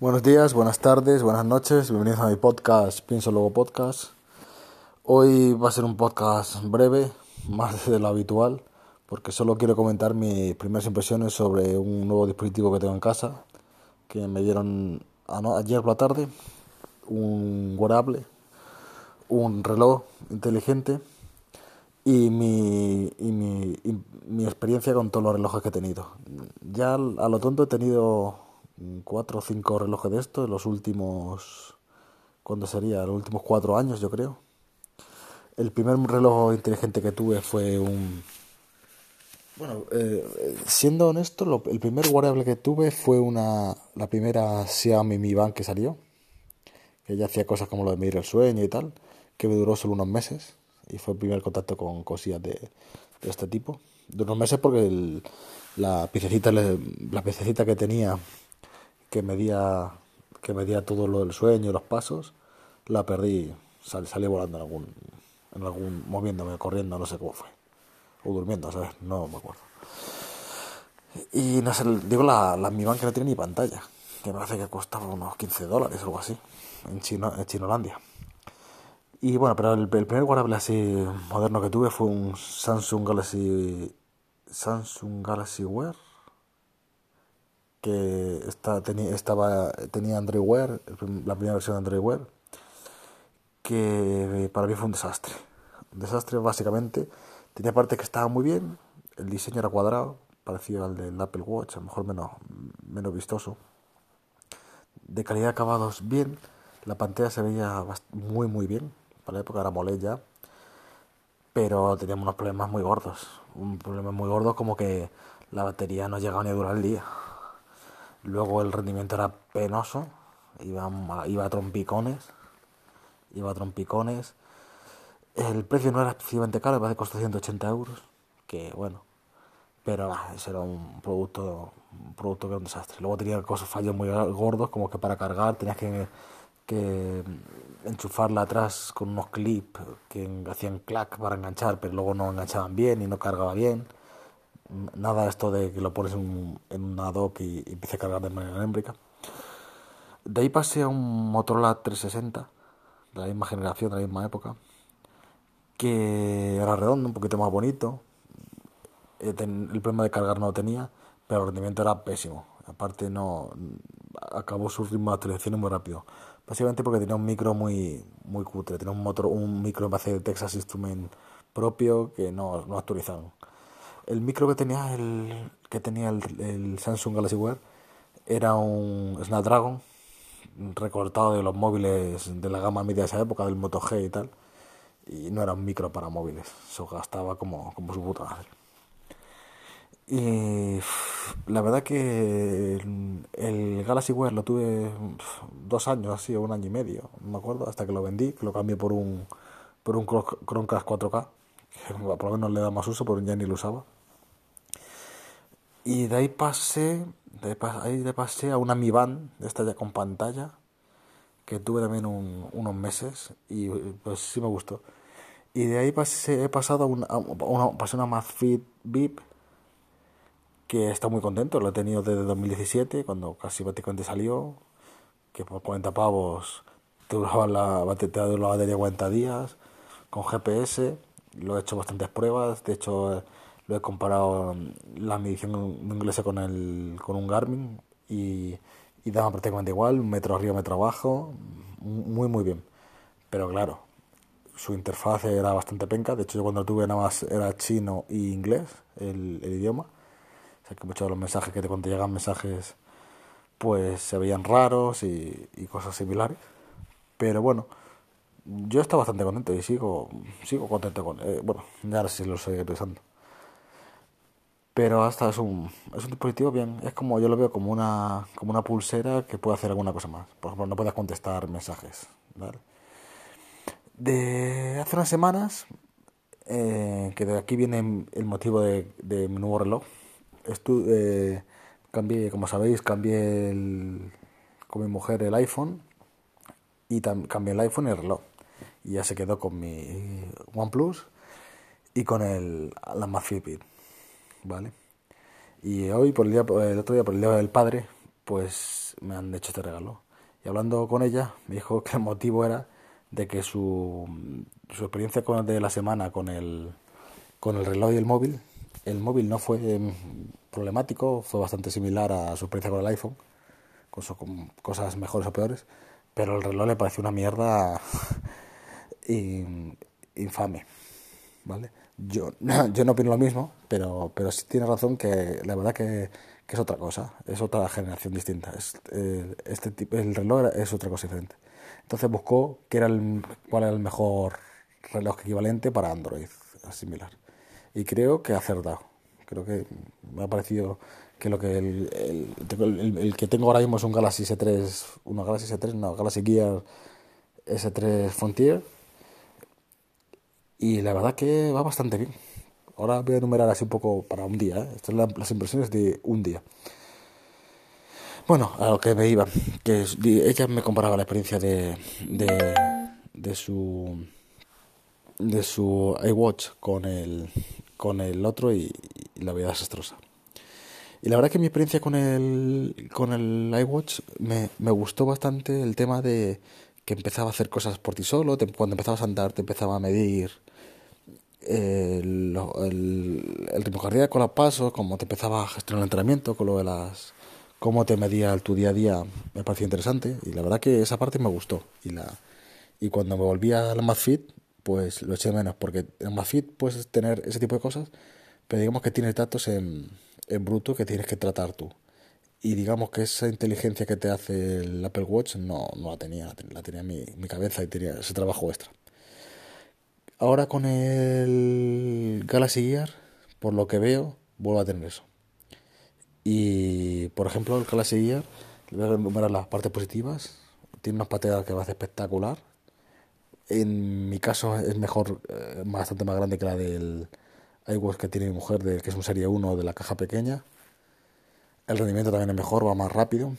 Buenos días, buenas tardes, buenas noches, bienvenidos a mi podcast Pienso Luego Podcast. Hoy va a ser un podcast breve, más de lo habitual, porque solo quiero comentar mis primeras impresiones sobre un nuevo dispositivo que tengo en casa, que me dieron ayer por la tarde, un wearable, un reloj inteligente y mi, y mi, y mi experiencia con todos los relojes que he tenido. Ya a lo tonto he tenido cuatro o cinco relojes de estos los últimos, ¿cuándo sería? Los últimos cuatro años, yo creo. El primer reloj inteligente que tuve fue un... Bueno, eh, siendo honesto, el primer wearable que tuve fue una la primera Xiaomi Mi Band que salió, que ya hacía cosas como lo de medir el sueño y tal, que me duró solo unos meses y fue el primer contacto con cosillas de, este tipo. De unos meses porque la piececita la piececita que tenía que medía que medía todo lo del sueño los pasos, la perdí, salí volando en algún, en algún, moviéndome, corriendo, no sé cómo fue, o durmiendo, ¿sabes? No me acuerdo. Y no sé, digo, la, la Mi que no tiene ni pantalla, que me parece que costaba unos 15 dólares o algo así, en, Chino, en Chinolandia. Y bueno, pero el, el primer wearable así moderno que tuve fue un Samsung Galaxy Samsung Galaxy Wear que está, tenía, estaba, tenía Android Wear, la primera versión de Android Wear, que para mí fue un desastre. Un desastre básicamente. Tenía partes que estaban muy bien, el diseño era cuadrado, parecido al del Apple Watch, a lo mejor menos, menos vistoso. De calidad de acabados bien, la pantalla se veía muy muy bien, para la época era mole ya, pero teníamos unos problemas muy gordos. Un problema muy gordo como que la batería no llegaba ni a durar el día. Luego el rendimiento era penoso, iba, iba a trompicones, iba a trompicones. El precio no era excesivamente caro, me costó 180 euros, que bueno, pero ese era un producto, un producto que era un desastre. Luego tenía cosas, fallos muy gordos, como que para cargar tenías que, que enchufarla atrás con unos clips que hacían clac para enganchar, pero luego no enganchaban bien y no cargaba bien nada esto de que lo pones en, en una dock y, y a cargar de manera anémbrica. De ahí pasé a un Motorola 360, de la misma generación, de la misma época, que era redondo, un poquito más bonito. Eh, el problema de cargar no lo tenía, pero el rendimiento era pésimo. Aparte no acabó su ritmo de actualización muy rápido. Básicamente porque tenía un micro muy muy cutre, tenía un motor, un micro en base de Texas Instrument propio que no, no actualizaron el micro que tenía el que tenía el, Samsung Galaxy Wear era un Snapdragon recortado de los móviles de la gama media de esa época del Moto G y tal y no era un micro para móviles eso gastaba como, como su puta madre. Y la verdad que el, Galaxy Wear lo tuve dos años así o un año y medio no me acuerdo hasta que lo vendí que lo cambié por un por un Chromecast 4K que por lo menos le da más uso porque ya ni lo usaba y de ahí pasé, de ahí de pasé a una Mi Band, esta ya con pantalla, que tuve también unos meses y pues sí me gustó. Y de ahí pasé, he pasado a una, a una, pasé una Mazfit VIP, que está muy contento, lo he tenido desde 2017, cuando casi prácticamente salió, que por 40 pavos te duraba la, la batería 40 días, con GPS, lo he hecho bastantes pruebas, de hecho lo he comparado la medición inglesa con el con un Garmin y, y daba prácticamente igual, metro arriba, metro abajo, muy muy bien. Pero claro, su interfaz era bastante penca, de hecho yo cuando tuve nada más era chino y inglés el, el idioma. O sea que muchos de los mensajes que te cuando llegan mensajes pues se veían raros y, y cosas similares. Pero bueno, yo estaba bastante contento y sigo, sigo contento con... Eh, bueno, ya ahora sí lo estoy pensando. Pero hasta es un, es un dispositivo bien. Es como yo lo veo como una, como una pulsera que puede hacer alguna cosa más. Por ejemplo, no puedes contestar mensajes. De hace unas semanas, eh, que de aquí viene el motivo de, de mi nuevo reloj. Estu eh, cambié, como sabéis, cambié el, con mi mujer el iPhone y cambié el iPhone y el reloj. Y ya se quedó con mi OnePlus y con el, la Amazfit ¿vale? Y hoy, por el, día, el otro día, por el Día del Padre, pues me han hecho este regalo. Y hablando con ella, me dijo que el motivo era de que su, su experiencia con, de la semana con el, con el reloj y el móvil, el móvil no fue em, problemático, fue bastante similar a su experiencia con el iPhone, con, con cosas mejores o peores, pero el reloj le pareció una mierda infame, ¿vale? Yo, yo no opino lo mismo, pero, pero sí tiene razón que la verdad que, que es otra cosa, es otra generación distinta. Es, eh, este tipo, el reloj es otra cosa diferente. Entonces buscó qué era el, cuál era el mejor reloj equivalente para Android, similar. Y creo que ha acertado. Creo que me ha parecido que lo que el, el, el, que tengo ahora mismo es un Galaxy S3, una Galaxy S3, no, Galaxy Gear S3 Frontier y la verdad que va bastante bien. Ahora voy a enumerar así un poco para un día. ¿eh? Estas son las impresiones de un día. Bueno, a lo que me iba, que ella me comparaba la experiencia de, de, su de su iWatch con el con el otro y, la vida desastrosa. Y la verdad que mi experiencia con el con el iWatch me, me gustó bastante el tema de que empezaba a hacer cosas por ti solo, cuando empezabas a andar te empezaba a medir el, el, ritmo cardíaco, los pasos, cómo te empezaba a gestionar el entrenamiento, con lo de las cómo te medía tu día a día, me pareció interesante y la verdad que esa parte me gustó y la y cuando me volví a la MadFit, pues lo eché menos porque en MadFit puedes tener ese tipo de cosas, pero digamos que tienes datos en, en bruto que tienes que tratar tú. Y digamos que esa inteligencia que te hace el Apple Watch no, no la tenía, la tenía mi, mi cabeza y tenía ese trabajo extra. Ahora con el Galaxy Gear, por lo que veo, vuelvo a tener eso. Y por ejemplo, el Galaxy Gear, voy a enumerar las partes positivas. Tiene una pateada que va a ser espectacular. En mi caso es mejor, eh, bastante más grande que la del iWatch que tiene mi mujer, de, que es un Serie 1 de la caja pequeña. El rendimiento también es mejor, va más rápido.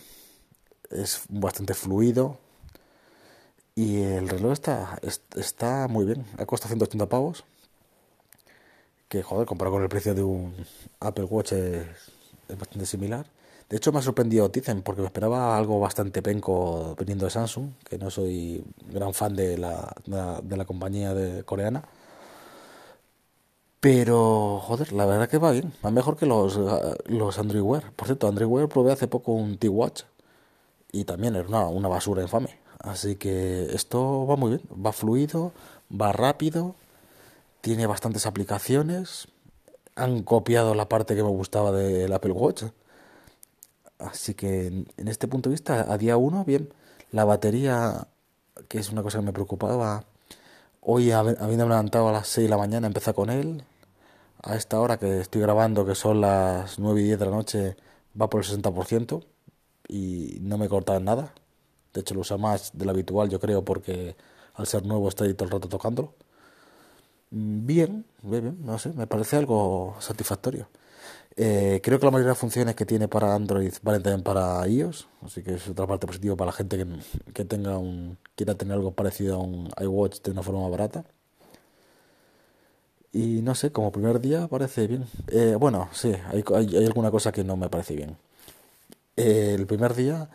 Es bastante fluido y el reloj está, está muy bien. Ha costado 180 pavos. Que, joder, comparado con el precio de un Apple Watch es, bastante similar. De hecho, me ha sorprendido Tizen porque me esperaba algo bastante penco viniendo de Samsung, que no soy gran fan de la, de la, compañía de, coreana. Pero, joder, la verdad que va bien. Va mejor que los, los Android Wear. Por cierto, Android Wear probé hace poco un T-Watch y también era una, una basura infame. Así que esto va muy bien, va fluido, va rápido, tiene bastantes aplicaciones. Han copiado la parte que me gustaba del Apple Watch. Así que en este punto de vista, a día uno, bien. La batería, que es una cosa que me preocupaba, hoy habiendo levantado a las 6 de la mañana, empecé con él. A esta hora que estoy grabando, que son las 9 y 10 de la noche, va por el 60% y no me corta nada. De hecho, lo usa más de habitual, yo creo, porque al ser nuevo estoy todo el rato tocándolo. Mm, bien, bien, bien, no sé, me parece algo satisfactorio. Eh, creo que la mayoría de funciones que tiene para Android valen también para iOS, así que es otra parte positiva para la gente que, que tenga un, quiera tener algo parecido a un iWatch de una forma barata. Y no sé, como primer día parece bien. Eh, bueno, sí, hay, hay, alguna cosa que no me parece bien. Eh, el primer día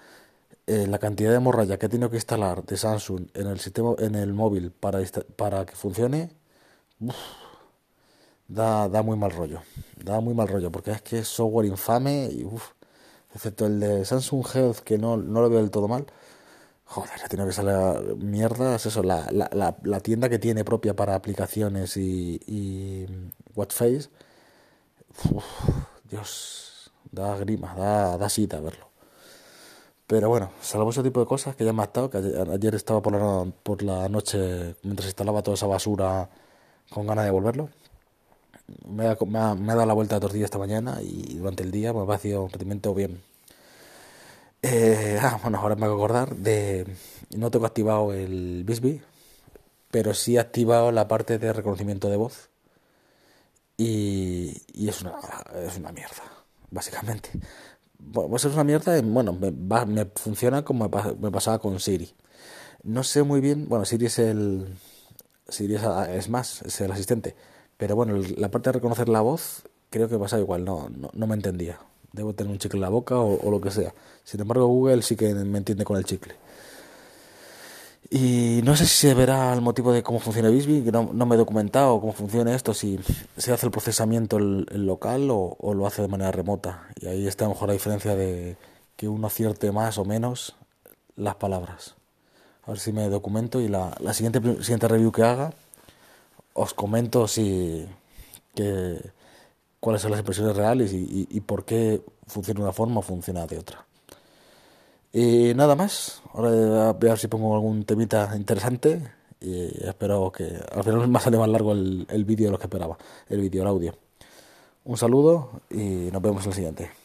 eh, la cantidad de morralla que he tenido que instalar de Samsung en el sistema en el móvil para, para que funcione da, da muy mal rollo da muy mal rollo porque es que es software infame y excepto el de Samsung Health que no, no lo veo del todo mal joder he tenido que salir mierda es eso la, la, la, tienda que tiene propia para aplicaciones y, y Watchface Dios da grima da, da cita verlo pero bueno, salvo ese tipo de cosas que ya me ha estado, que ayer, estaba por la, por la noche, mientras instalaba toda esa basura, con ganas de volverlo. Me ha, me, ha, dado la vuelta a tortilla esta mañana y durante el día me ha parecido un bien. Eh, ah, bueno, ahora me voy a acordar de... No tengo activado el Bisbee, pero sí he activado la parte de reconocimiento de voz. Y, y es, una, es una mierda, básicamente pues es una mierda, bueno, me, me funciona como me, pasaba con Siri. No sé muy bien, bueno, Siri es el, Siri es, más, es el asistente, pero bueno, la parte de reconocer la voz creo que pasa igual, no, no, me entendía. debo tener un chicle en la boca o, lo que sea. Sin embargo, Google sí que me entiende con el chicle. Y no sé si se verá el motivo de cómo funciona Bisbee, que no, me he documentado cómo funciona esto, si se hace el procesamiento el, local o, lo hace de manera remota. Y ahí está mejor la diferencia de que uno acierte más o menos las palabras. A ver si me documento y la, la siguiente, siguiente review que haga os comento si que, cuáles son las impresiones reales y, y, por qué funciona de una forma o funciona de otra. Y nada más, ahora voy a ver si pongo algún temita interesante y espero que al final me sale más largo el, el vídeo de lo que esperaba, el vídeo, el audio. Un saludo y nos vemos en el siguiente.